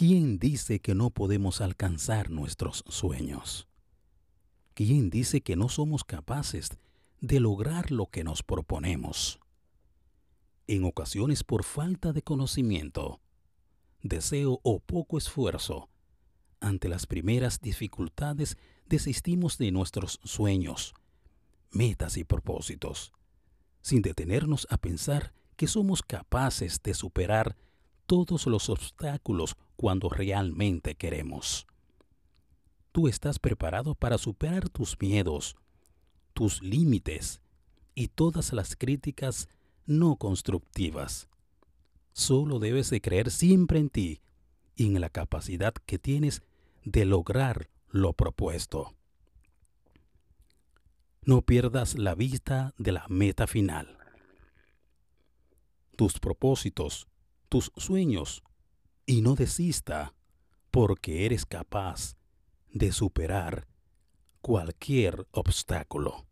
¿Quién dice que no podemos alcanzar nuestros sueños? ¿Quién dice que no somos capaces de lograr lo que nos proponemos? En ocasiones por falta de conocimiento, deseo o poco esfuerzo, ante las primeras dificultades desistimos de nuestros sueños, metas y propósitos, sin detenernos a pensar que somos capaces de superar todos los obstáculos cuando realmente queremos. Tú estás preparado para superar tus miedos, tus límites y todas las críticas no constructivas. Solo debes de creer siempre en ti y en la capacidad que tienes de lograr lo propuesto. No pierdas la vista de la meta final. Tus propósitos tus sueños y no desista porque eres capaz de superar cualquier obstáculo.